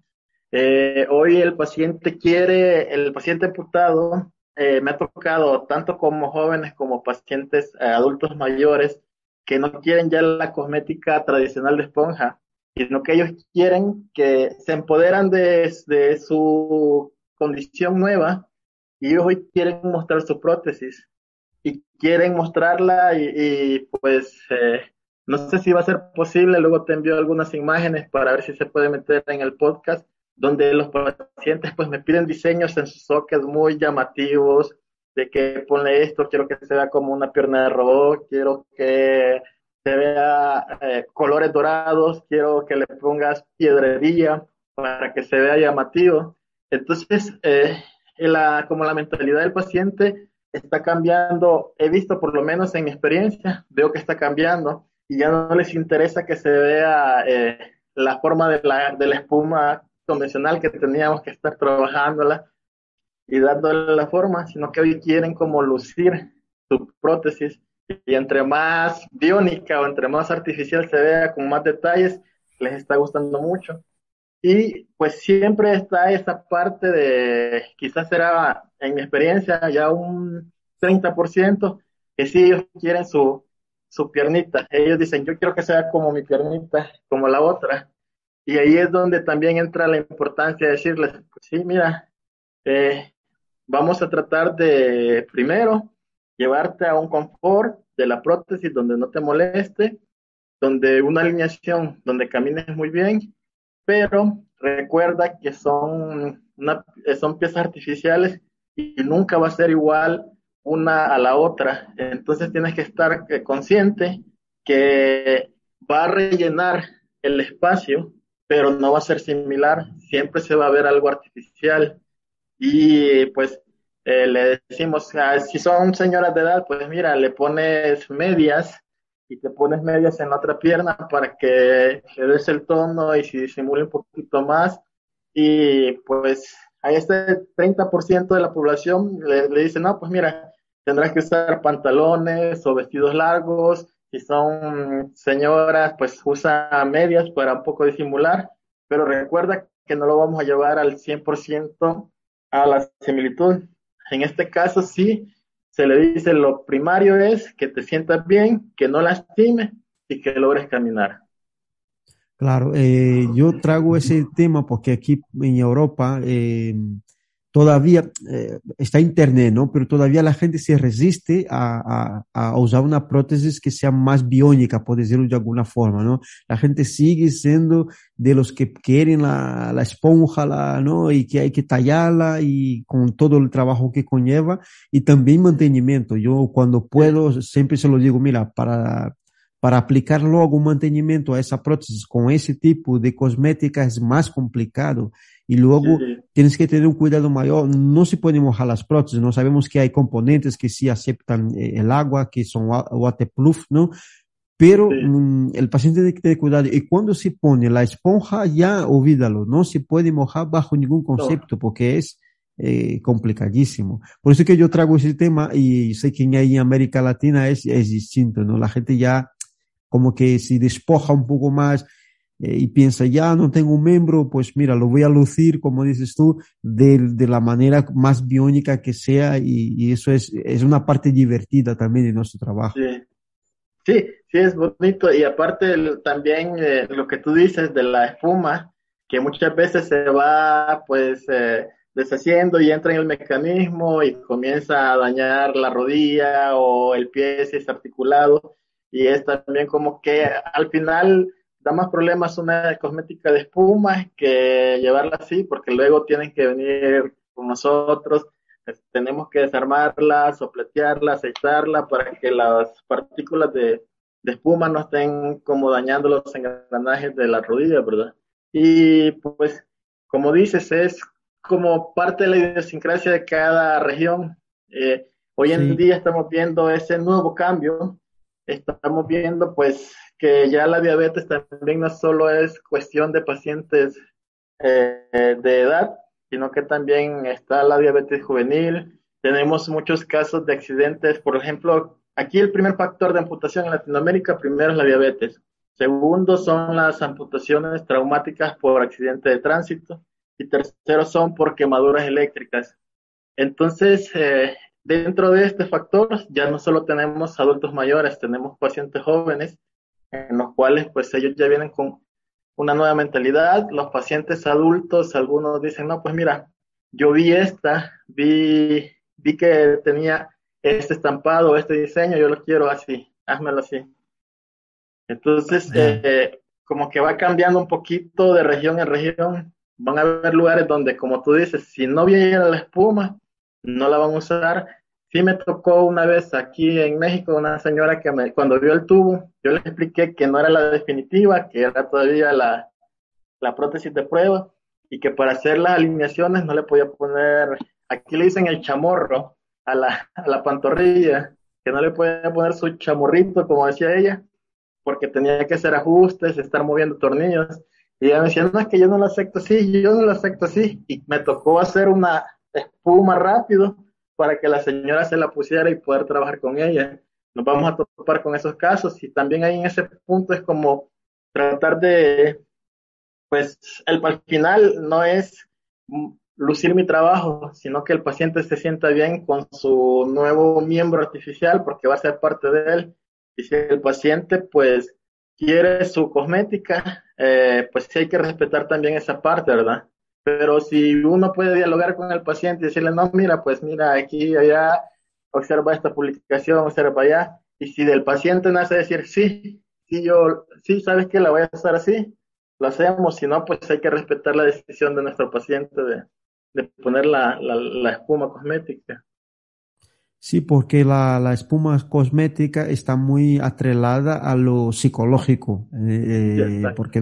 eh, hoy el paciente quiere, el paciente amputado, eh, me ha tocado tanto como jóvenes como pacientes eh, adultos mayores que no quieren ya la cosmética tradicional de esponja, sino que ellos quieren que se empoderan de, su condición nueva y ellos hoy quieren mostrar su prótesis y quieren mostrarla y, y pues no sé si va a ser posible, luego te envío algunas imágenes para ver si se puede meter en el podcast donde los pacientes pues me piden diseños en sus sockets muy llamativos, de que pone esto, quiero que se vea como una pierna de robot, quiero que se vea eh, colores dorados, quiero que le pongas piedrería para que se vea llamativo. Entonces, eh, como la mentalidad del paciente está cambiando, he visto por lo menos en mi experiencia, veo que está cambiando y ya no les interesa que se vea eh, la forma de la, de la espuma convencional que teníamos que estar trabajándola y dándole la forma, sino que hoy quieren como lucir su prótesis y entre más biónica o entre más artificial se vea con más detalles, les está gustando mucho. Y pues siempre está esa parte de, quizás será en mi experiencia ya un 30%, que si ellos quieren su, su piernita. Ellos dicen, yo quiero que sea como mi piernita, como la otra. Y ahí es donde también entra la importancia de decirles, pues sí, mira, eh, vamos a tratar de primero llevarte a un confort de la prótesis donde no te moleste, donde una alineación donde camines muy bien, pero recuerda que son, son piezas artificiales y nunca va a ser igual una a la otra. Entonces tienes que estar eh, consciente que va a rellenar el espacio pero no va a ser similar, siempre se va a ver algo artificial. Y pues eh, le decimos, ah, si son señoras de edad, pues mira, le pones medias y te pones medias en la otra pierna para que le des el tono y si disimule un poquito más. Y pues a este 30% de la población le, le dicen, no, pues mira, tendrás que usar pantalones o vestidos largos si son señoras, pues usa medias para un poco disimular, pero recuerda que no lo vamos a llevar al 100% a la similitud. En este caso sí, se le dice lo primario es que te sientas bien, que no lastimes y que logres caminar. Claro, eh, yo trago ese tema porque aquí en Europa eh, todavía eh, está internet, ¿no? Pero todavía la gente se resiste a, a, a, usar una prótesis que sea más biónica, por decirlo de alguna forma, ¿no? La gente sigue siendo de los que quieren la, la esponja, la, ¿no? Y que hay que tallarla y con todo el trabajo que conlleva y también mantenimiento. Yo cuando puedo siempre se lo digo, mira, para para aplicar luego un mantenimiento a esa prótesis con ese tipo de cosmética es más complicado y luego sí. tienes que tener un cuidado mayor. No se puede mojar las prótesis, no sabemos que hay componentes que sí aceptan eh, el agua, que son waterproof, ¿no? Pero sí. mmm, el paciente tiene que tener cuidado y cuando se pone la esponja ya olvídalo, no se puede mojar bajo ningún concepto no. porque es eh, complicadísimo. Por eso que yo trago ese tema y sé que en América Latina es, es distinto, ¿no? La gente ya como que se despoja un poco más eh, y piensa, ya no tengo un miembro, pues mira, lo voy a lucir, como dices tú, de, de la manera más biónica que sea y, y, eso es, es una parte divertida también de nuestro trabajo. Sí, sí, sí es bonito. Y aparte también eh, lo que tú dices de la espuma, que muchas veces se va pues eh, deshaciendo y entra en el mecanismo y comienza a dañar la rodilla o el pie si es articulado. Y es también como que al final da más problemas una cosmética de espuma que llevarla así, porque luego tienen que venir con nosotros, tenemos que desarmarla, sopletearla, aceitarla para que las partículas de, de espuma no estén como dañando los engranajes de la rodilla, ¿verdad? Y pues, como dices, es como parte de la idiosincrasia de cada región. Eh, hoy sí. en día estamos viendo ese nuevo cambio estamos viendo pues que ya la diabetes también no solo es cuestión de pacientes eh, de edad, sino que también está la diabetes juvenil. Tenemos muchos casos de accidentes, por ejemplo, aquí el primer factor de amputación en Latinoamérica, primero es la diabetes. Segundo son las amputaciones traumáticas por accidente de tránsito. Y tercero son por quemaduras eléctricas. Entonces, eh, Dentro de este factor ya no solo tenemos adultos mayores, tenemos pacientes jóvenes en los cuales pues ellos ya vienen con una nueva mentalidad. Los pacientes adultos, algunos dicen, no, pues mira, yo vi esta, vi, vi que tenía este estampado, este diseño, yo lo quiero así, házmelo así. Entonces, eh, como que va cambiando un poquito de región en región. Van a haber lugares donde, como tú dices, si no viene la espuma, no la van a usar. Sí me tocó una vez aquí en México una señora que cuando vio el tubo, yo le expliqué que no era la definitiva, que era todavía la, la prótesis de prueba y que para hacer las alineaciones no le podía poner, aquí le dicen el chamorro a la, a la pantorrilla, que no le podía poner su chamorrito, como decía ella, porque tenía que hacer ajustes, estar moviendo tornillos. Y ella me decía, no, es que yo no lo acepto así, yo no lo acepto así. Y me tocó hacer una, espuma rápido para que la señora se la pusiera y poder trabajar con ella. Nos vamos a topar con esos casos y también ahí en ese punto es como tratar de, pues el, al final no es lucir mi trabajo, sino que el paciente se sienta bien con su nuevo miembro artificial porque va a ser parte de él. Y si el paciente pues quiere su cosmética, eh, pues sí hay que respetar también esa parte, ¿verdad? Pero si uno puede dialogar con el paciente y decirle, no, mira, pues mira, aquí, allá, observa esta publicación, observa allá, y si del paciente nace decir, sí, sí, yo, sí, sabes que la voy a hacer así, lo hacemos, si no, pues hay que respetar la decisión de nuestro paciente de, de poner la, la, la, espuma cosmética. Sí, porque la, la, espuma cosmética está muy atrelada a lo psicológico, eh, porque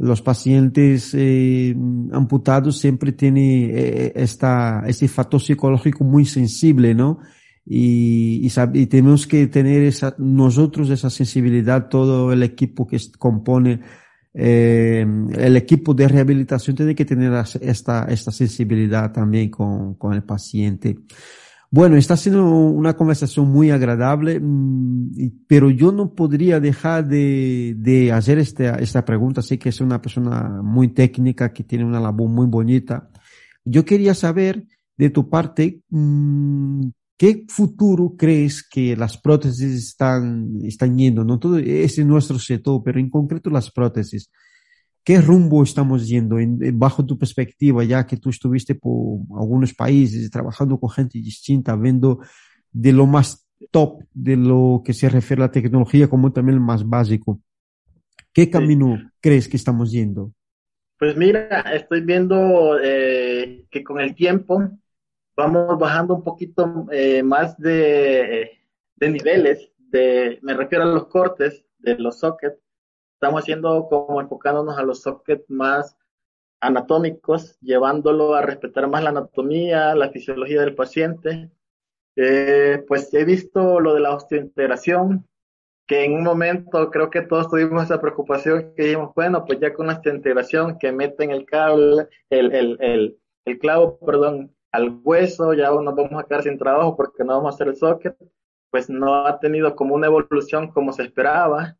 los pacientes eh, amputados siempre tienen eh, esta, este factor psicológico muy sensible, ¿no? Y, y, tenemos que tener nosotros esa sensibilidad, todo el equipo que compone eh, el equipo de rehabilitación tiene que tener esta, esta sensibilidad también con, con el paciente. Bueno, está siendo una conversación muy agradable, mm, pero yo no podría dejar de, hacer esta, esta pregunta. Sé que es una persona muy técnica, que tiene una labor muy bonita. Yo quería saber de tu parte, mmm, ¿Qué futuro crees que las prótesis están, yendo? No todo es nuestro sector, pero en concreto las prótesis. ¿Qué rumbo estamos yendo en, bajo tu perspectiva, ya que tú estuviste por algunos países trabajando con gente distinta, viendo de lo más top de lo que se refiere a la tecnología como también el más básico? ¿Qué camino crees que estamos yendo? Pues mira, estoy viendo eh, que con el tiempo vamos bajando un poquito eh, más de, de, niveles, de, me refiero a los cortes de los sockets. Estamos haciendo como enfocándonos a los sockets más anatómicos, llevándolo a respetar más la anatomía, la fisiología del paciente. Eh, pues he visto lo de la osteointegración, que en un momento creo que todos tuvimos esa preocupación que dijimos, bueno, pues ya con la osteointegración que meten el cable, el, el, el, el clavo, perdón, al hueso, ya nos vamos a quedar sin trabajo porque no vamos a hacer el socket, pues no ha tenido como una evolución como se esperaba.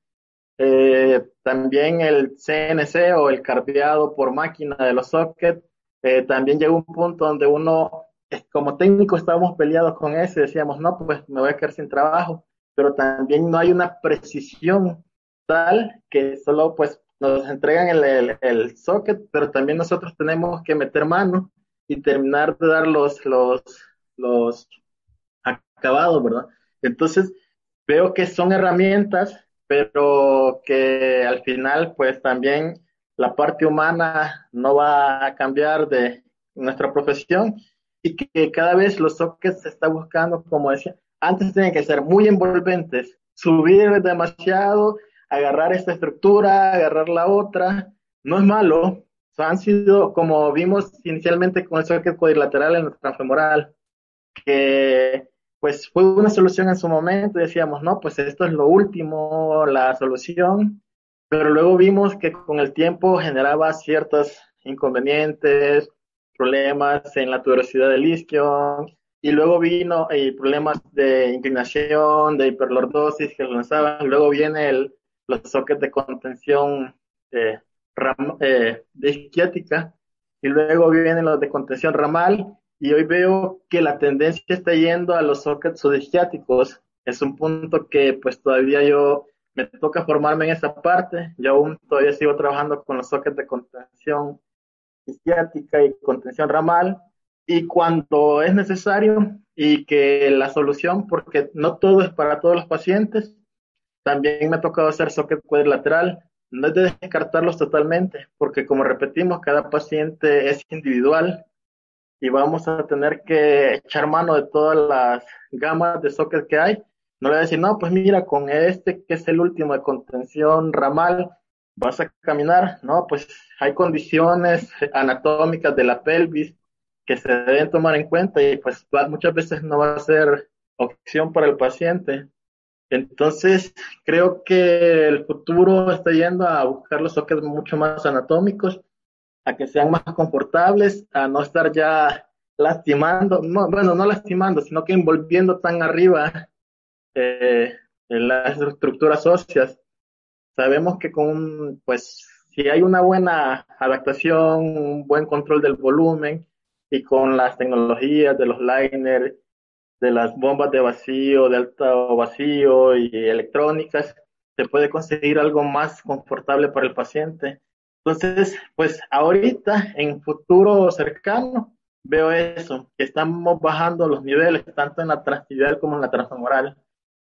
Eh, también el CNC o el carpeado por máquina de los sockets, eh, también llegó un punto donde uno, como técnico estábamos peleados con eso y decíamos, no, pues me voy a quedar sin trabajo, pero también no hay una precisión tal que solo pues nos entregan el, el, el socket, pero también nosotros tenemos que meter mano y terminar de dar los, los, los acabados, ¿verdad? Entonces, veo que son herramientas, pero que al final, pues también la parte humana no va a cambiar de nuestra profesión y que cada vez los sockets se está buscando, como decía, antes tienen que ser muy envolventes, subir demasiado, agarrar esta estructura, agarrar la otra, no es malo, han sido, como vimos inicialmente con el socket cuadrilateral en el transfemoral, que pues fue una solución en su momento, decíamos, no, pues esto es lo último, la solución, pero luego vimos que con el tiempo generaba ciertos inconvenientes, problemas en la tuberosidad del isquio, y luego vino eh, problemas de inclinación, de hiperlordosis que lanzaban, luego viene el, los sockets de contención eh, eh, de isquiática y luego vienen los de contención ramal y hoy veo que la tendencia está yendo a los sockets subisquiáticos. Es un punto que pues todavía yo me toca formarme en esa parte. Yo aún todavía sigo trabajando con los sockets de contención isquiática y contención ramal y cuando es necesario y que la solución, porque no todo es para todos los pacientes, también me ha tocado hacer socket cuadrilateral no es de descartarlos totalmente, porque como repetimos, cada paciente es individual y vamos a tener que echar mano de todas las gamas de sockets que hay. No le voy a decir, no, pues mira, con este que es el último de contención ramal, vas a caminar, ¿no? Pues hay condiciones anatómicas de la pelvis que se deben tomar en cuenta y pues muchas veces no va a ser opción para el paciente. Entonces, creo que el futuro está yendo a buscar los sockets mucho más anatómicos, a que sean más confortables, a no estar ya lastimando, no, bueno, no lastimando, sino que envolviendo tan arriba eh, en las estructuras óseas. Sabemos que con, pues, si hay una buena adaptación, un buen control del volumen y con las tecnologías de los liners de las bombas de vacío, de alto vacío y electrónicas, se puede conseguir algo más confortable para el paciente. Entonces, pues ahorita, en futuro cercano, veo eso, que estamos bajando los niveles, tanto en la transival como en la transhumoral.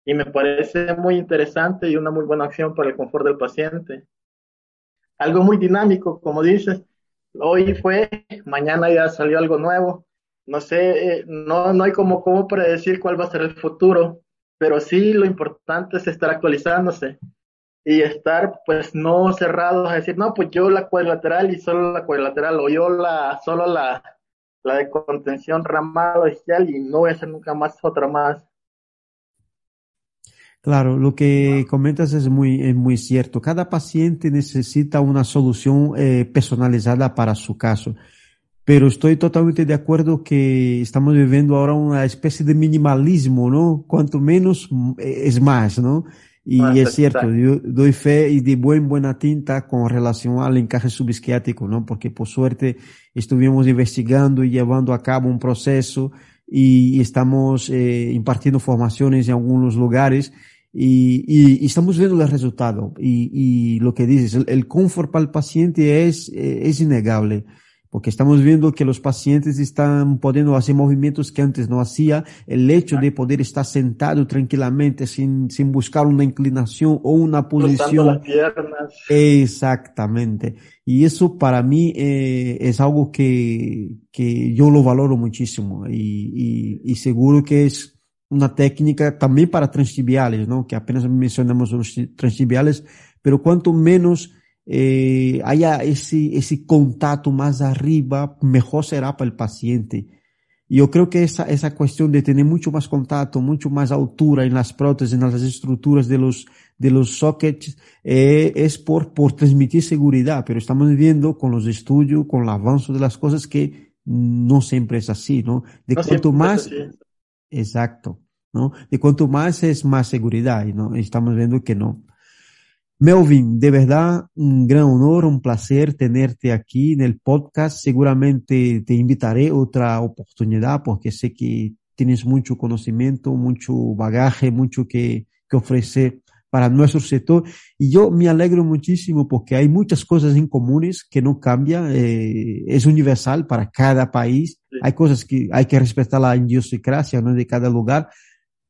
Y me parece muy interesante y una muy buena acción para el confort del paciente. Algo muy dinámico, como dices, hoy fue, mañana ya salió algo nuevo no sé, eh, no, no hay como cómo predecir cuál va a ser el futuro, pero sí lo importante es estar actualizándose y estar pues no cerrados a decir, no, pues yo la cuadrilateral y solo la cuadrilateral o yo la, solo la, la de contención ramal o y no voy a hacer nunca más otra más. Claro, lo que comentas es muy, es muy cierto. Cada paciente necesita una solución eh, personalizada para su caso. pero estoy totalmente de acuerdo que estamos viviendo ahora una especie de minimalismo, ¿no? Cuanto menos eh, es más, ¿no? Y ah, es cierto, yo doy fe y de buen, buena tinta con relación al encaje subisquiático, ¿no? Porque por suerte estuvimos investigando y llevando a cabo un proceso y estamos eh, impartiendo formaciones en algunos lugares y, y, y, estamos viendo el resultado. Y, y lo que dices, el, el confort para el paciente es, eh, es innegable porque estamos viendo que los pacientes están pudiendo hacer movimientos que antes no hacía. El hecho de poder estar sentado tranquilamente sin, sin buscar una inclinación o una posición. Las piernas. Exactamente. Y eso para mí eh, es algo que, que yo lo valoro muchísimo y, y, y seguro que es una técnica también para transtibiales, ¿no? Que apenas mencionamos los transtibiales, pero cuanto menos eh, haya ese, ese contacto más arriba, mejor será para el paciente. Yo creo que esa, esa cuestión de tener mucho más contacto, mucho más altura en las prótesis, en las estructuras de los, de los sockets, eh, es por, por transmitir seguridad, pero estamos viendo con los estudios, con el avance de las cosas que no siempre es así, ¿no? De No cuanto más, exacto, ¿no? De cuanto más es más seguridad, ¿no? Estamos viendo que no. Melvin, de verdad, un gran honor, un placer tenerte aquí en el podcast. Seguramente te invitaré otra oportunidad porque sé que tienes mucho conocimiento, mucho bagaje, mucho que, que ofrecer para nuestro sector. Y yo me alegro muchísimo porque hay muchas cosas en comunes que no cambian, eh, es universal para cada país. Sí. Hay cosas que hay que respetar la idiosincrasia ¿no? de cada lugar,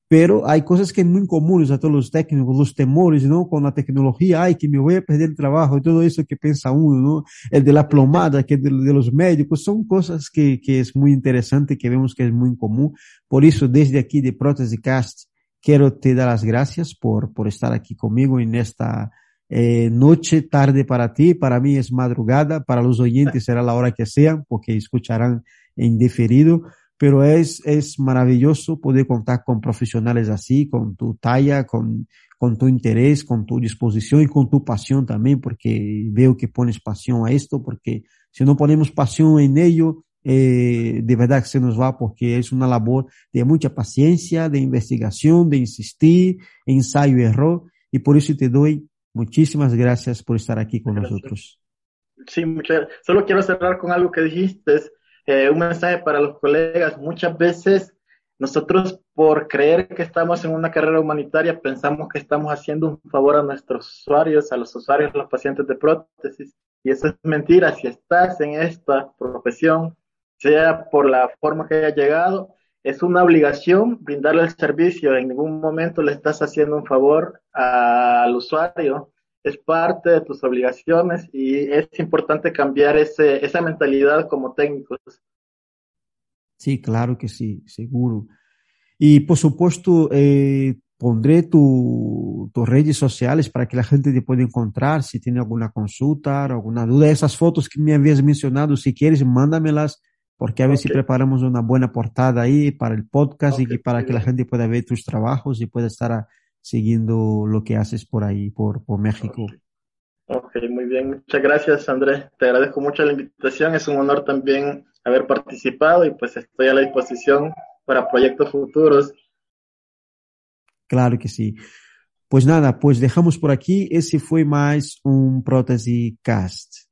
pero hay cosas que muy comunes a todos los técnicos, los temores, ¿no? Con la tecnología, ay, que me voy a perder el trabajo y todo eso que piensa uno, ¿no? El de la plomada, que de, de los médicos, son cosas que, que es muy interesante, que vemos que es muy común. Por eso, desde aquí de Prótesis Cast, quiero te dar las gracias por, por estar aquí conmigo en esta eh, noche, tarde para ti, para mí es madrugada, para los oyentes será la hora que sea, porque escucharán en diferido pero es, es maravilloso poder contar con profesionales así, con tu talla, con, con tu interés, con tu disposición y con tu pasión también, porque veo que pones pasión a esto, porque si no ponemos pasión en ello, eh, de verdad que se nos va, porque es una labor de mucha paciencia, de investigación, de insistir, ensayo y error, y por eso te doy muchísimas gracias por estar aquí con Gracias. nosotros. Sí, muchas Solo quiero cerrar con algo que dijiste, eh, un mensaje para los colegas. Muchas veces nosotros por creer que estamos en una carrera humanitaria pensamos que estamos haciendo un favor a nuestros usuarios, a los usuarios, a los pacientes de prótesis. Y eso es mentira. Si estás en esta profesión, sea por la forma que haya llegado, es una obligación brindarle el servicio. En ningún momento le estás haciendo un favor al usuario es parte de tus obligaciones y es importante cambiar ese, esa mentalidad como técnicos. Sí, claro que sí, seguro. Y por supuesto, eh, pondré tu, tus redes sociales para que la gente te pueda encontrar si tiene alguna consulta, alguna duda. Esas fotos que me habías mencionado, si quieres, mándamelas, porque a ver si preparamos una buena portada ahí para el podcast y para que la gente pueda ver tus trabajos y pueda estar ah, siguiendo lo que haces por ahí, por, por México. Ok, muy bien. Muchas gracias, Andrés. Te agradezco mucho la invitación. Es un honor también haber participado y pues estoy a la disposición para proyectos futuros. Claro que sí. Pues nada, pues dejamos por aquí. Ese fue más un Prótesis Cast.